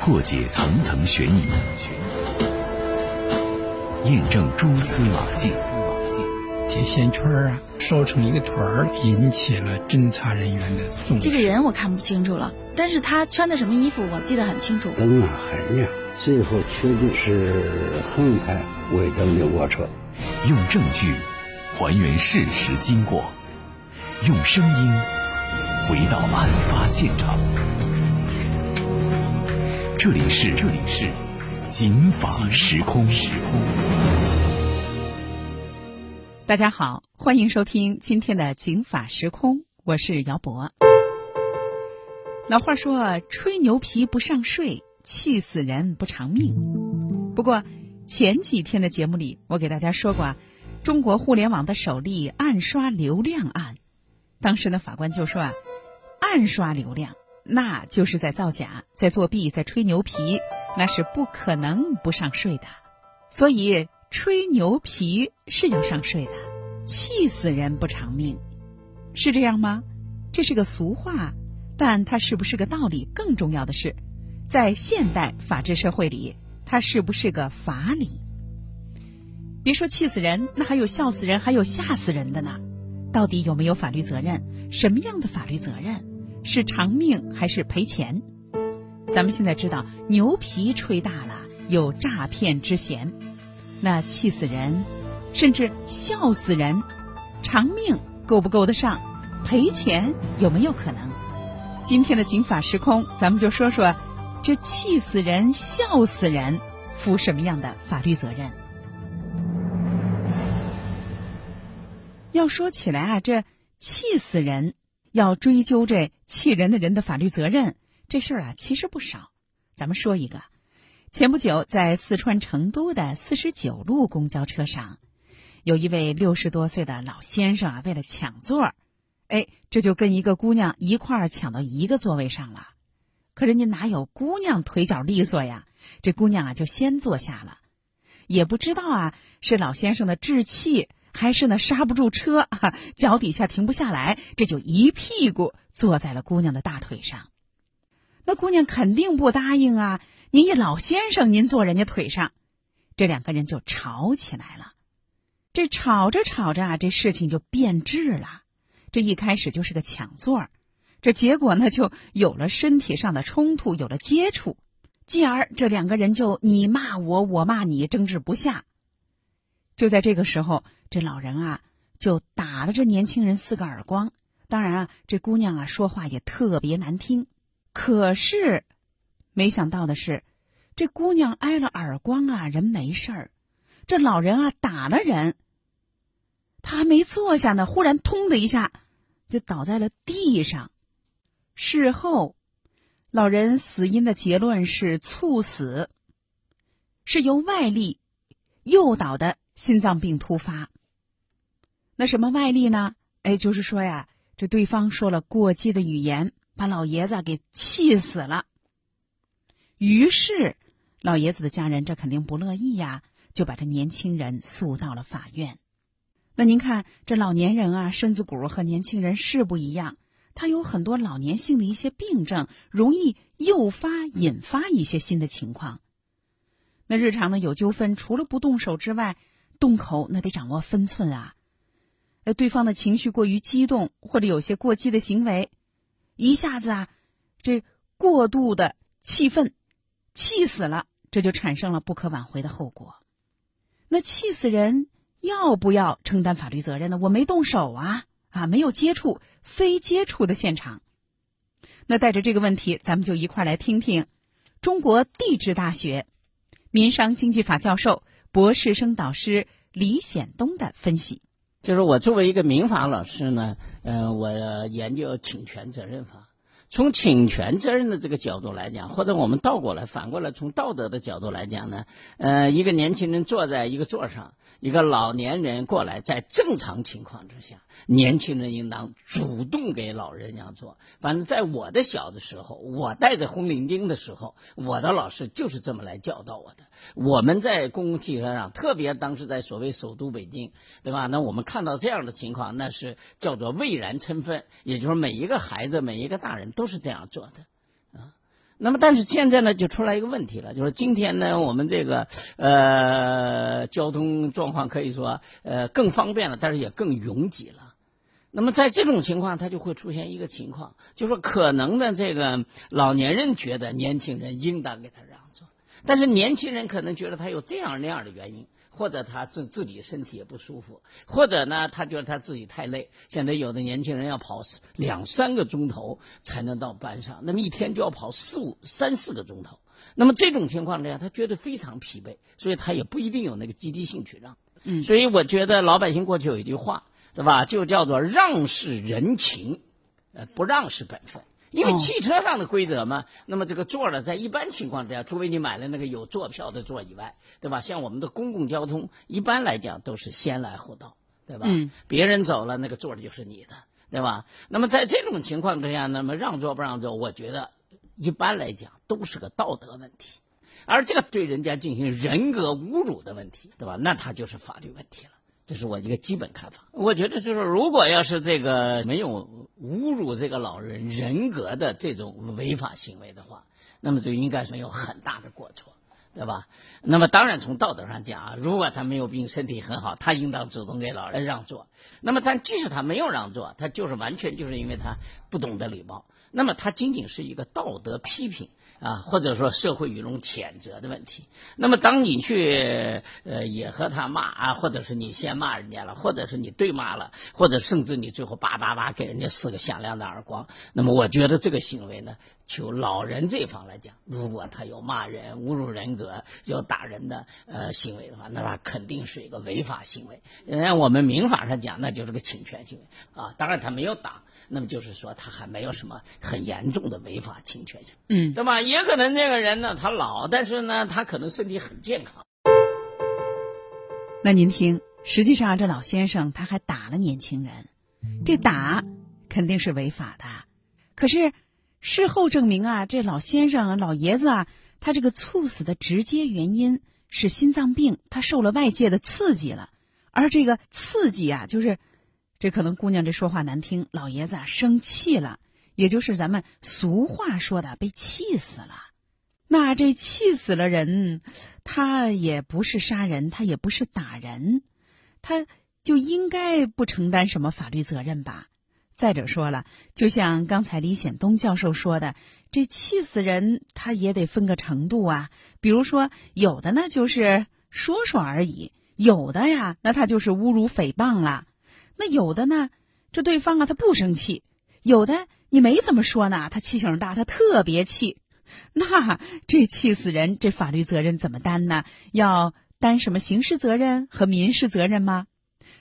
破解层层悬疑，验证蛛丝马迹。铁线圈啊，烧成一个团儿，引起了侦查人员的重视。这个人我看不清楚了，但是他穿的什么衣服我记得很清楚。灯啊很亮，最后确定是横排尾灯的卧车。用证据还原事实经过，用声音回到案发现场。这里是这里是警法时空。时空。大家好，欢迎收听今天的警法时空，我是姚博。老话说：“吹牛皮不上税，气死人不偿命。”不过前几天的节目里，我给大家说过啊，中国互联网的首例暗刷流量案。当时呢，法官就说啊，暗刷流量那就是在造假、在作弊、在吹牛皮，那是不可能不上税的。所以。吹牛皮是要上税的，气死人不偿命，是这样吗？这是个俗话，但它是不是个道理？更重要的是，在现代法治社会里，它是不是个法理？别说气死人，那还有笑死人，还有吓死人的呢。到底有没有法律责任？什么样的法律责任？是偿命还是赔钱？咱们现在知道，牛皮吹大了，有诈骗之嫌。那气死人，甚至笑死人，偿命够不够得上？赔钱有没有可能？今天的警法时空，咱们就说说这气死人、笑死人负什么样的法律责任？要说起来啊，这气死人要追究这气人的人的法律责任，这事儿啊其实不少。咱们说一个。前不久，在四川成都的四十九路公交车上，有一位六十多岁的老先生啊，为了抢座，哎，这就跟一个姑娘一块儿抢到一个座位上了。可人家哪有姑娘腿脚利索呀？这姑娘啊，就先坐下了，也不知道啊，是老先生的志气，还是呢刹不住车，脚底下停不下来，这就一屁股坐在了姑娘的大腿上。那姑娘肯定不答应啊。您一老先生，您坐人家腿上，这两个人就吵起来了。这吵着吵着啊，这事情就变质了。这一开始就是个抢座这结果呢就有了身体上的冲突，有了接触，继而这两个人就你骂我，我骂你，争执不下。就在这个时候，这老人啊就打了这年轻人四个耳光。当然啊，这姑娘啊说话也特别难听，可是。没想到的是，这姑娘挨了耳光啊，人没事儿；这老人啊打了人，他还没坐下呢，忽然“通”的一下就倒在了地上。事后，老人死因的结论是猝死，是由外力诱导的心脏病突发。那什么外力呢？哎，就是说呀，这对方说了过激的语言，把老爷子给气死了。于是，老爷子的家人这肯定不乐意呀，就把这年轻人诉到了法院。那您看，这老年人啊，身子骨和年轻人是不一样，他有很多老年性的一些病症，容易诱发、引发一些新的情况。那日常呢有纠纷，除了不动手之外，动口那得掌握分寸啊。呃，对方的情绪过于激动，或者有些过激的行为，一下子啊，这过度的气愤。气死了，这就产生了不可挽回的后果。那气死人要不要承担法律责任呢？我没动手啊，啊，没有接触，非接触的现场。那带着这个问题，咱们就一块来听听中国地质大学民商经济法教授、博士生导师李显东的分析。就是我作为一个民法老师呢，呃，我研究侵权责任法。从侵权责任的这个角度来讲，或者我们倒过来、反过来从道德的角度来讲呢，呃，一个年轻人坐在一个座上，一个老年人过来，在正常情况之下，年轻人应当主动给老人让座。反正在我的小的时候，我带着红领巾的时候，我的老师就是这么来教导我的。我们在公共汽车上，特别当时在所谓首都北京，对吧？那我们看到这样的情况，那是叫做蔚然成分，也就是每一个孩子、每一个大人都是这样做的，啊。那么，但是现在呢，就出来一个问题了，就是今天呢，我们这个呃交通状况可以说呃更方便了，但是也更拥挤了。那么在这种情况，它就会出现一个情况，就是说可能的这个老年人觉得年轻人应当给他，但是年轻人可能觉得他有这样那样的原因。或者他自自己身体也不舒服，或者呢，他觉得他自己太累。现在有的年轻人要跑两三个钟头才能到班上，那么一天就要跑四五三四个钟头。那么这种情况下，他觉得非常疲惫，所以他也不一定有那个积极性去让。嗯，所以我觉得老百姓过去有一句话，对吧？就叫做让是人情，呃，不让是本分。因为汽车上的规则嘛，那么这个座呢，在一般情况之下，除非你买了那个有座票的座以外，对吧？像我们的公共交通，一般来讲都是先来后到，对吧？嗯，别人走了，那个座就是你的，对吧？那么在这种情况之下，那么让座不让座，我觉得一般来讲都是个道德问题，而这个对人家进行人格侮辱的问题，对吧？那他就是法律问题了。这是我一个基本看法。我觉得就是，如果要是这个没有侮辱这个老人人格的这种违法行为的话，那么就应该说有很大的过错，对吧？那么当然从道德上讲啊，如果他没有病，身体很好，他应当主动给老人让座。那么，但即使他没有让座，他就是完全就是因为他不懂得礼貌。那么，他仅仅是一个道德批评。啊，或者说社会舆论谴责的问题。那么，当你去呃也和他骂啊，或者是你先骂人家了，或者是你对骂了，或者甚至你最后叭叭叭给人家四个响亮的耳光，那么我觉得这个行为呢，就老人这方来讲，如果他有骂人、侮辱人格、有打人的呃行为的话，那他肯定是一个违法行为。按我们民法上讲，那就是个侵权行为啊。当然他没有打。那么就是说，他还没有什么很严重的违法侵权，嗯，对吧？也可能这个人呢，他老，但是呢，他可能身体很健康。那您听，实际上这老先生他还打了年轻人，这打肯定是违法的。可是事后证明啊，这老先生老爷子啊，他这个猝死的直接原因是心脏病，他受了外界的刺激了，而这个刺激啊，就是。这可能姑娘这说话难听，老爷子啊生气了，也就是咱们俗话说的被气死了。那这气死了人，他也不是杀人，他也不是打人，他就应该不承担什么法律责任吧？再者说了，就像刚才李显东教授说的，这气死人他也得分个程度啊。比如说，有的呢就是说说而已，有的呀，那他就是侮辱诽谤了。那有的呢，这对方啊他不生气；有的你没怎么说呢，他气性大，他特别气。那这气死人，这法律责任怎么担呢？要担什么刑事责任和民事责任吗？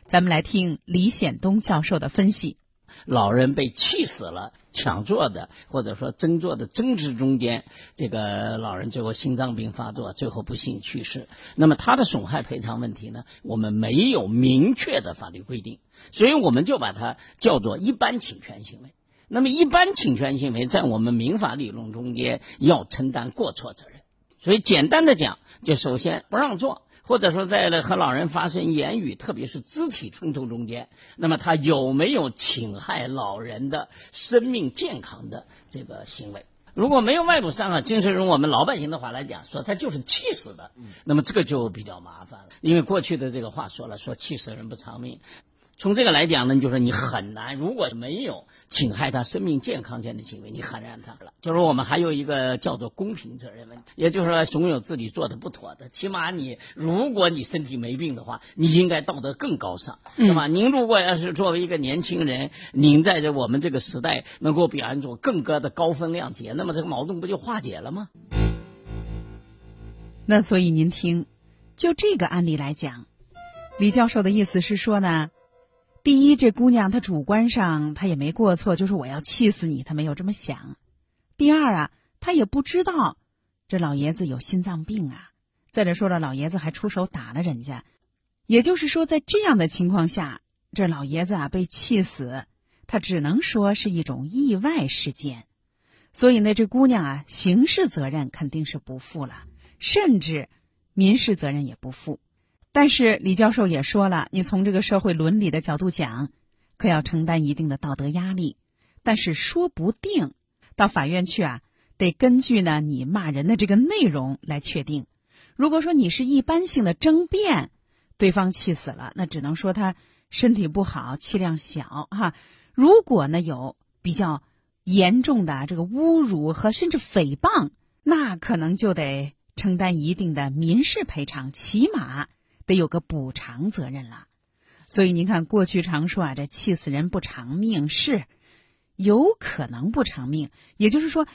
咱们来听李显东教授的分析。老人被气死了，抢座的或者说争座的争执中间，这个老人最后心脏病发作，最后不幸去世。那么他的损害赔偿问题呢？我们没有明确的法律规定，所以我们就把它叫做一般侵权行为。那么一般侵权行为在我们民法理论中间要承担过错责任。所以简单的讲，就首先不让座。或者说，在和老人发生言语，特别是肢体冲突中间，那么他有没有侵害老人的生命健康的这个行为？如果没有外部伤害，就是用我们老百姓的话来讲，说他就是气死的，那么这个就比较麻烦了。因为过去的这个话说了，说气死人不偿命。从这个来讲呢，就是你很难，如果没有侵害他生命健康权的行为，你很难他了。就是我们还有一个叫做公平责任问题，也就是说，总有自己做的不妥的。起码你，如果你身体没病的话，你应该道德更高尚，对吧？您如果要是作为一个年轻人，您在这我们这个时代能够表现出更高的高风亮节，那么这个矛盾不就化解了吗？那所以您听，就这个案例来讲，李教授的意思是说呢。第一，这姑娘她主观上她也没过错，就是我要气死你，她没有这么想。第二啊，她也不知道这老爷子有心脏病啊。再者说了，老爷子还出手打了人家，也就是说，在这样的情况下，这老爷子啊被气死，他只能说是一种意外事件。所以呢，这姑娘啊，刑事责任肯定是不负了，甚至民事责任也不负。但是李教授也说了，你从这个社会伦理的角度讲，可要承担一定的道德压力。但是说不定到法院去啊，得根据呢你骂人的这个内容来确定。如果说你是一般性的争辩，对方气死了，那只能说他身体不好，气量小哈。如果呢有比较严重的这个侮辱和甚至诽谤，那可能就得承担一定的民事赔偿，起码得有个补偿责任了。所以您看，过去常说啊，这气死人不偿命，是有可能不偿命。也就是说，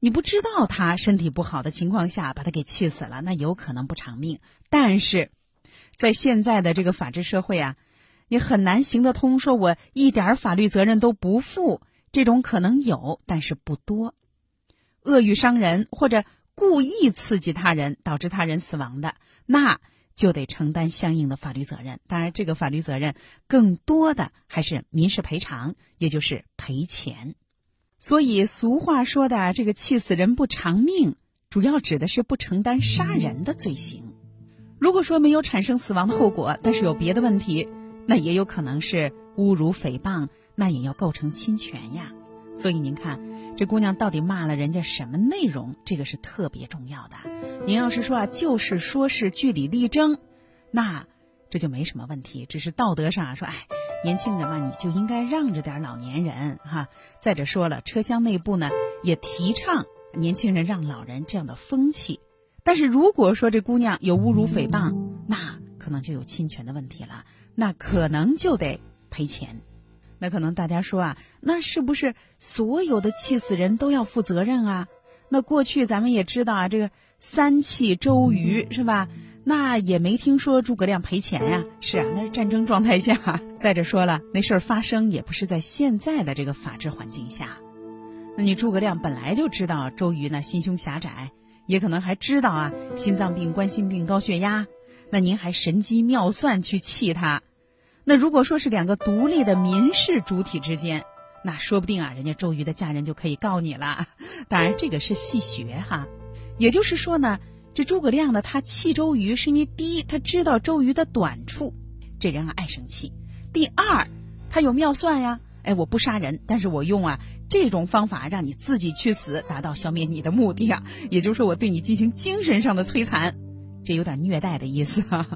你不知道他身体不好的情况下把他给气死了，那有可能不偿命。但是，在现在的这个法治社会啊，你很难行得通，说我一点法律责任都不负，这种可能有，但是不多。恶语伤人或者故意刺激他人导致他人死亡的，那。就得承担相应的法律责任。当然，这个法律责任更多的还是民事赔偿，也就是赔钱。所以俗话说的“这个气死人不偿命”，主要指的是不承担杀人的罪行。如果说没有产生死亡的后果，但是有别的问题，那也有可能是侮辱诽谤，那也要构成侵权呀。所以您看，这姑娘到底骂了人家什么内容？这个是特别重要的。您要是说啊，就事说事，据理力争，那这就没什么问题。只是道德上说，哎，年轻人嘛，你就应该让着点老年人哈。再者说了，车厢内部呢也提倡年轻人让老人这样的风气。但是如果说这姑娘有侮辱诽谤，那可能就有侵权的问题了，那可能就得赔钱。那可能大家说啊，那是不是所有的气死人都要负责任啊？那过去咱们也知道啊，这个三气周瑜是吧？那也没听说诸葛亮赔钱呀。是啊，那是战争状态下。再者说了，那事儿发生也不是在现在的这个法治环境下。那你诸葛亮本来就知道周瑜呢心胸狭窄，也可能还知道啊心脏病、冠心病、高血压。那您还神机妙算去气他？那如果说是两个独立的民事主体之间，那说不定啊，人家周瑜的家人就可以告你了。当然，这个是戏学哈。也就是说呢，这诸葛亮呢，他气周瑜是因为第一，他知道周瑜的短处，这人啊爱生气；第二，他有妙算呀，哎，我不杀人，但是我用啊这种方法让你自己去死，达到消灭你的目的啊。也就是说，我对你进行精神上的摧残，这有点虐待的意思哈。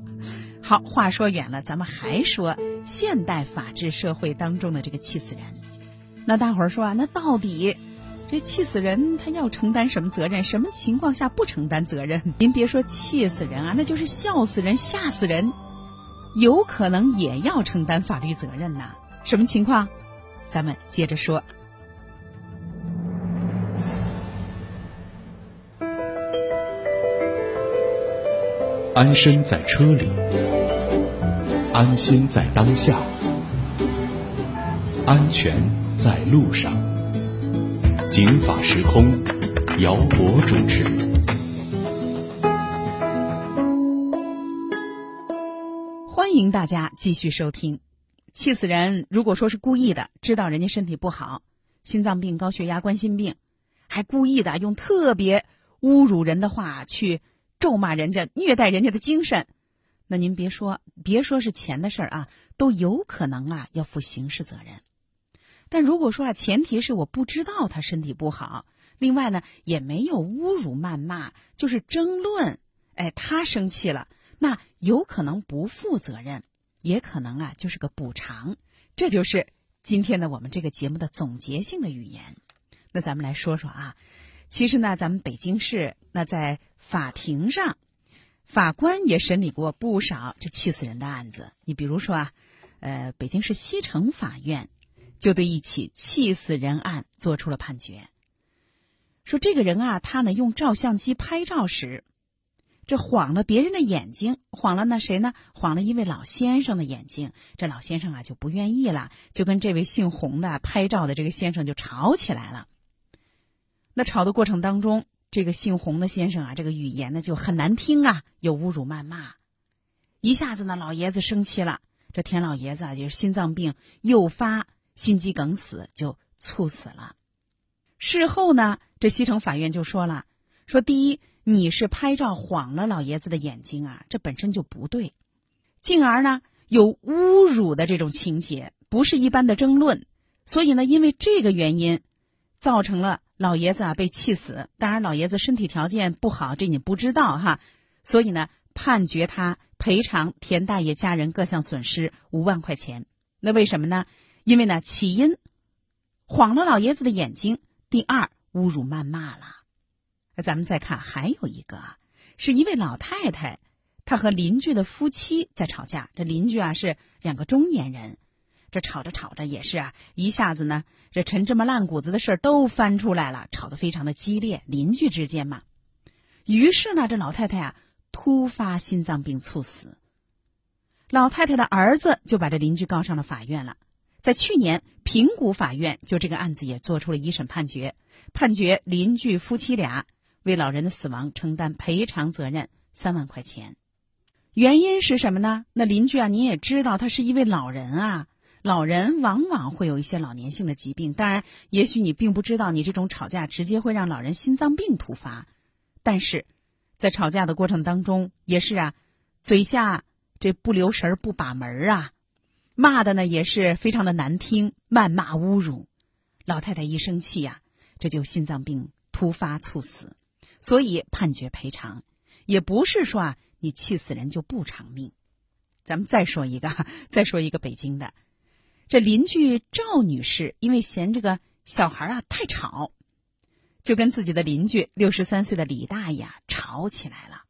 好，话说远了，咱们还说现代法治社会当中的这个气死人。那大伙儿说啊，那到底这气死人他要承担什么责任？什么情况下不承担责任？您别说气死人啊，那就是笑死人、吓死人，有可能也要承担法律责任呐。什么情况？咱们接着说。安身在车里。安心在当下，安全在路上。警法时空，姚博主持。欢迎大家继续收听。气死人！如果说是故意的，知道人家身体不好，心脏病、高血压、冠心病，还故意的用特别侮辱人的话去咒骂人家、虐待人家的精神。那您别说，别说是钱的事儿啊，都有可能啊要负刑事责任。但如果说啊，前提是我不知道他身体不好，另外呢也没有侮辱谩骂，就是争论，哎，他生气了，那有可能不负责任，也可能啊就是个补偿。这就是今天的我们这个节目的总结性的语言。那咱们来说说啊，其实呢，咱们北京市那在法庭上。法官也审理过不少这气死人的案子。你比如说啊，呃，北京市西城法院就对一起气死人案作出了判决，说这个人啊，他呢用照相机拍照时，这晃了别人的眼睛，晃了那谁呢？晃了一位老先生的眼睛。这老先生啊就不愿意了，就跟这位姓洪的拍照的这个先生就吵起来了。那吵的过程当中。这个姓洪的先生啊，这个语言呢就很难听啊，有侮辱谩骂，一下子呢老爷子生气了，这田老爷子啊就是心脏病诱发心肌梗死，就猝死了。事后呢，这西城法院就说了，说第一，你是拍照晃了老爷子的眼睛啊，这本身就不对，进而呢有侮辱的这种情节，不是一般的争论，所以呢，因为这个原因，造成了。老爷子啊被气死，当然老爷子身体条件不好，这你不知道哈，所以呢判决他赔偿田大爷家人各项损失五万块钱。那为什么呢？因为呢起因晃了老爷子的眼睛，第二侮辱谩骂了。那咱们再看还有一个啊，是一位老太太，她和邻居的夫妻在吵架。这邻居啊是两个中年人。这吵着吵着也是啊，一下子呢，这陈芝麻烂谷子的事儿都翻出来了，吵得非常的激烈，邻居之间嘛。于是呢，这老太太啊突发心脏病猝死。老太太的儿子就把这邻居告上了法院了。在去年，平谷法院就这个案子也做出了一审判决，判决邻居夫妻俩为老人的死亡承担赔偿责任三万块钱。原因是什么呢？那邻居啊，你也知道，他是一位老人啊。老人往往会有一些老年性的疾病，当然，也许你并不知道，你这种吵架直接会让老人心脏病突发。但是，在吵架的过程当中，也是啊，嘴下这不留神不把门儿啊，骂的呢也是非常的难听，谩骂侮辱。老太太一生气呀，这就心脏病突发猝死，所以判决赔偿，也不是说啊你气死人就不偿命。咱们再说一个，再说一个北京的。这邻居赵女士因为嫌这个小孩啊太吵，就跟自己的邻居六十三岁的李大爷啊吵起来了。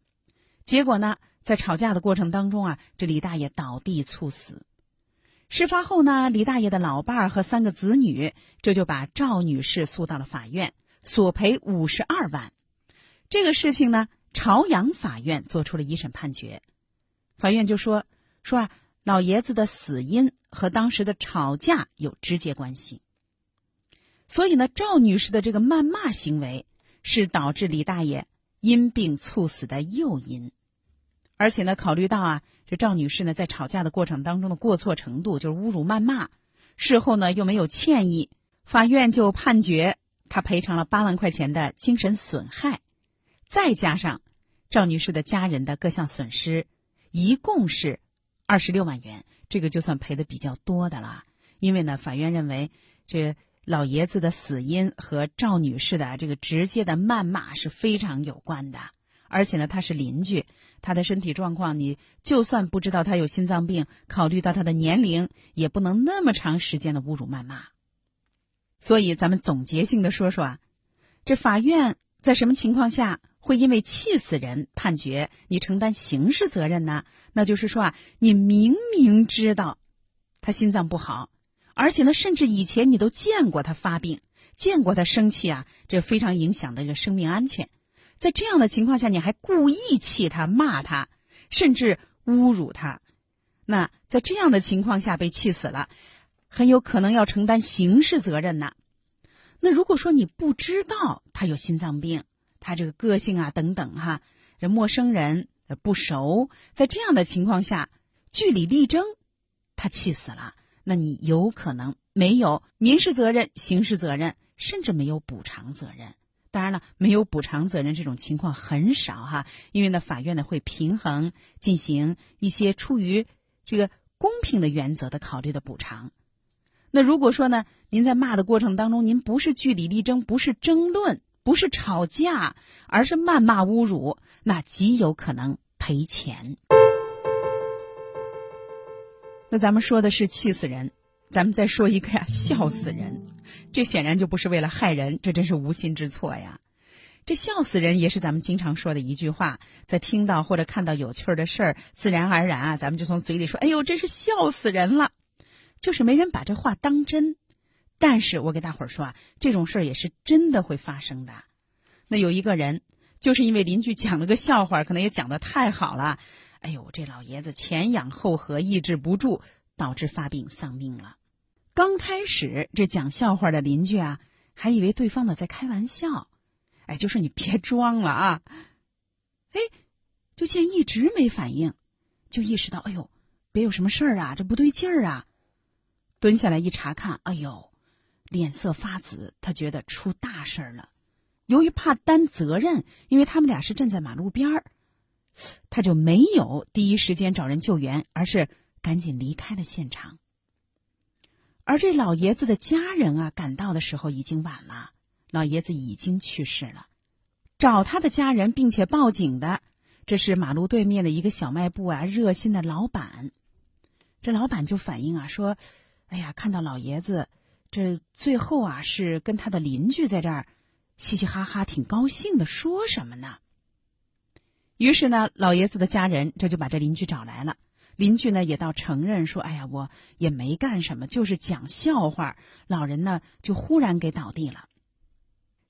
结果呢，在吵架的过程当中啊，这李大爷倒地猝死。事发后呢，李大爷的老伴儿和三个子女这就把赵女士诉到了法院，索赔五十二万。这个事情呢，朝阳法院做出了一审判决，法院就说说啊。老爷子的死因和当时的吵架有直接关系，所以呢，赵女士的这个谩骂行为是导致李大爷因病猝死的诱因，而且呢，考虑到啊，这赵女士呢在吵架的过程当中的过错程度，就是侮辱谩骂，事后呢又没有歉意，法院就判决她赔偿了八万块钱的精神损害，再加上赵女士的家人的各项损失，一共是。二十六万元，这个就算赔的比较多的了。因为呢，法院认为这老爷子的死因和赵女士的这个直接的谩骂是非常有关的，而且呢，他是邻居，他的身体状况，你就算不知道他有心脏病，考虑到他的年龄，也不能那么长时间的侮辱谩骂。所以，咱们总结性的说说啊，这法院在什么情况下？会因为气死人判决你承担刑事责任呢？那就是说啊，你明明知道他心脏不好，而且呢，甚至以前你都见过他发病，见过他生气啊，这非常影响的一个生命安全。在这样的情况下，你还故意气他、骂他，甚至侮辱他，那在这样的情况下被气死了，很有可能要承担刑事责任呢。那如果说你不知道他有心脏病，他这个个性啊，等等哈，人陌生人不熟，在这样的情况下据理力争，他气死了，那你有可能没有民事责任、刑事责任，甚至没有补偿责任。当然了，没有补偿责任这种情况很少哈，因为呢，法院呢会平衡进行一些出于这个公平的原则的考虑的补偿。那如果说呢，您在骂的过程当中，您不是据理力争，不是争论。不是吵架，而是谩骂侮辱，那极有可能赔钱。那咱们说的是气死人，咱们再说一个呀，笑死人。这显然就不是为了害人，这真是无心之错呀。这笑死人也是咱们经常说的一句话，在听到或者看到有趣的事儿，自然而然啊，咱们就从嘴里说：“哎呦，真是笑死人了。”就是没人把这话当真。但是我给大伙儿说啊，这种事儿也是真的会发生的。那有一个人，就是因为邻居讲了个笑话，可能也讲的太好了，哎呦，这老爷子前仰后合，抑制不住，导致发病丧命了。刚开始这讲笑话的邻居啊，还以为对方呢在开玩笑，哎，就说你别装了啊。哎，就见一直没反应，就意识到，哎呦，别有什么事儿啊，这不对劲儿啊。蹲下来一查看，哎呦。脸色发紫，他觉得出大事儿了。由于怕担责任，因为他们俩是站在马路边儿，他就没有第一时间找人救援，而是赶紧离开了现场。而这老爷子的家人啊，赶到的时候已经晚了。老爷子已经去世了。找他的家人并且报警的，这是马路对面的一个小卖部啊，热心的老板。这老板就反映啊说：“哎呀，看到老爷子，这最后啊是跟他的邻居在这儿嘻嘻哈哈，挺高兴的，说什么呢？”于是呢，老爷子的家人这就把这邻居找来了。邻居呢也倒承认说：“哎呀，我也没干什么，就是讲笑话。”老人呢就忽然给倒地了。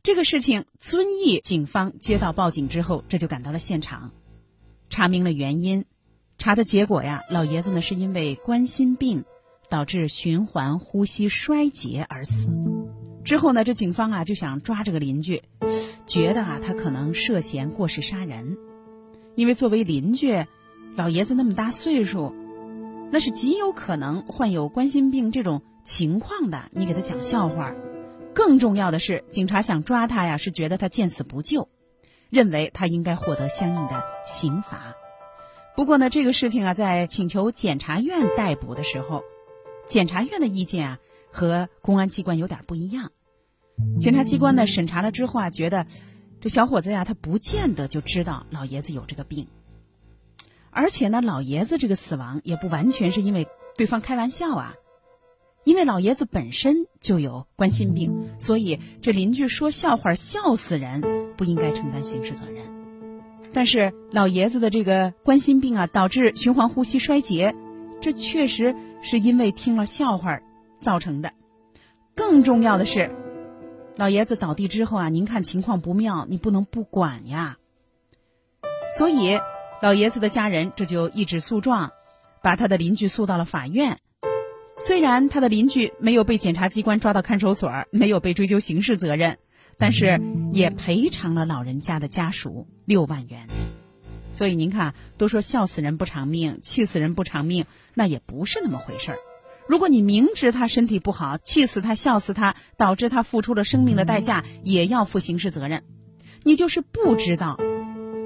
这个事情，遵义警方接到报警之后，这就赶到了现场，查明了原因。查的结果呀，老爷子呢是因为冠心病导致循环呼吸衰竭而死。之后呢，这警方啊就想抓这个邻居，觉得啊他可能涉嫌过失杀人。因为作为邻居，老爷子那么大岁数，那是极有可能患有冠心病这种情况的。你给他讲笑话，更重要的是，警察想抓他呀，是觉得他见死不救，认为他应该获得相应的刑罚。不过呢，这个事情啊，在请求检察院逮捕的时候，检察院的意见啊和公安机关有点不一样。检察机关呢审查了之后啊，觉得。这小伙子呀，他不见得就知道老爷子有这个病，而且呢，老爷子这个死亡也不完全是因为对方开玩笑啊，因为老爷子本身就有冠心病，所以这邻居说笑话笑死人，不应该承担刑事责任。但是老爷子的这个冠心病啊，导致循环呼吸衰竭，这确实是因为听了笑话造成的。更重要的是。老爷子倒地之后啊，您看情况不妙，你不能不管呀。所以，老爷子的家人这就一纸诉状，把他的邻居诉到了法院。虽然他的邻居没有被检察机关抓到看守所，没有被追究刑事责任，但是也赔偿了老人家的家属六万元。所以您看，都说笑死人不偿命，气死人不偿命，那也不是那么回事儿。如果你明知他身体不好，气死他、笑死他，导致他付出了生命的代价，也要负刑事责任。你就是不知道，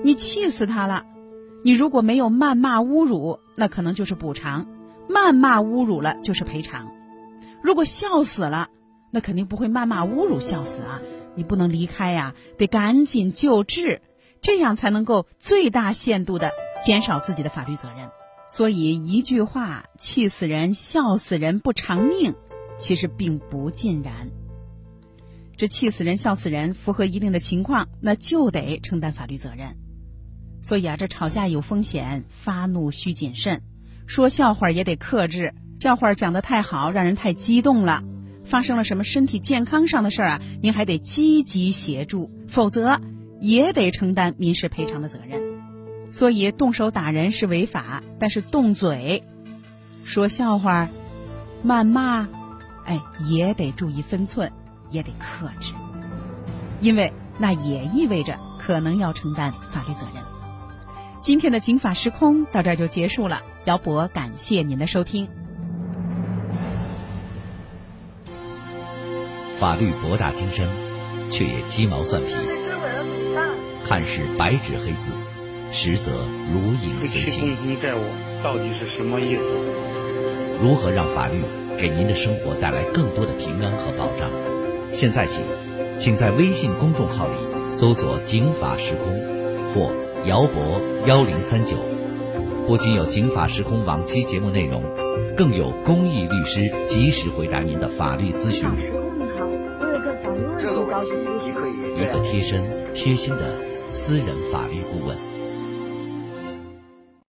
你气死他了，你如果没有谩骂侮辱，那可能就是补偿；谩骂侮辱了就是赔偿。如果笑死了，那肯定不会谩骂侮辱笑死啊！你不能离开呀，得赶紧救治，这样才能够最大限度的减少自己的法律责任。所以一句话，气死人、笑死人不偿命，其实并不尽然。这气死人、笑死人符合一定的情况，那就得承担法律责任。所以啊，这吵架有风险，发怒需谨慎，说笑话也得克制。笑话讲得太好，让人太激动了，发生了什么身体健康上的事儿啊，您还得积极协助，否则也得承担民事赔偿的责任。所以动手打人是违法，但是动嘴、说笑话、谩骂，哎，也得注意分寸，也得克制，因为那也意味着可能要承担法律责任。今天的《警法时空》到这儿就结束了，姚博感谢您的收听。法律博大精深，却也鸡毛蒜皮，看似白纸黑字。实则如影随形。公积债务到底是什么意思？如何让法律给您的生活带来更多的平安和保障？现在起，请在微信公众号里搜索“警法时空”或“姚博幺零三九”，不仅有“警法时空”往期节目内容，更有公益律师及时回答您的法律咨询。时空你好，我有个法律问题，这个问题你可以一个贴身、贴心的私人法律顾问。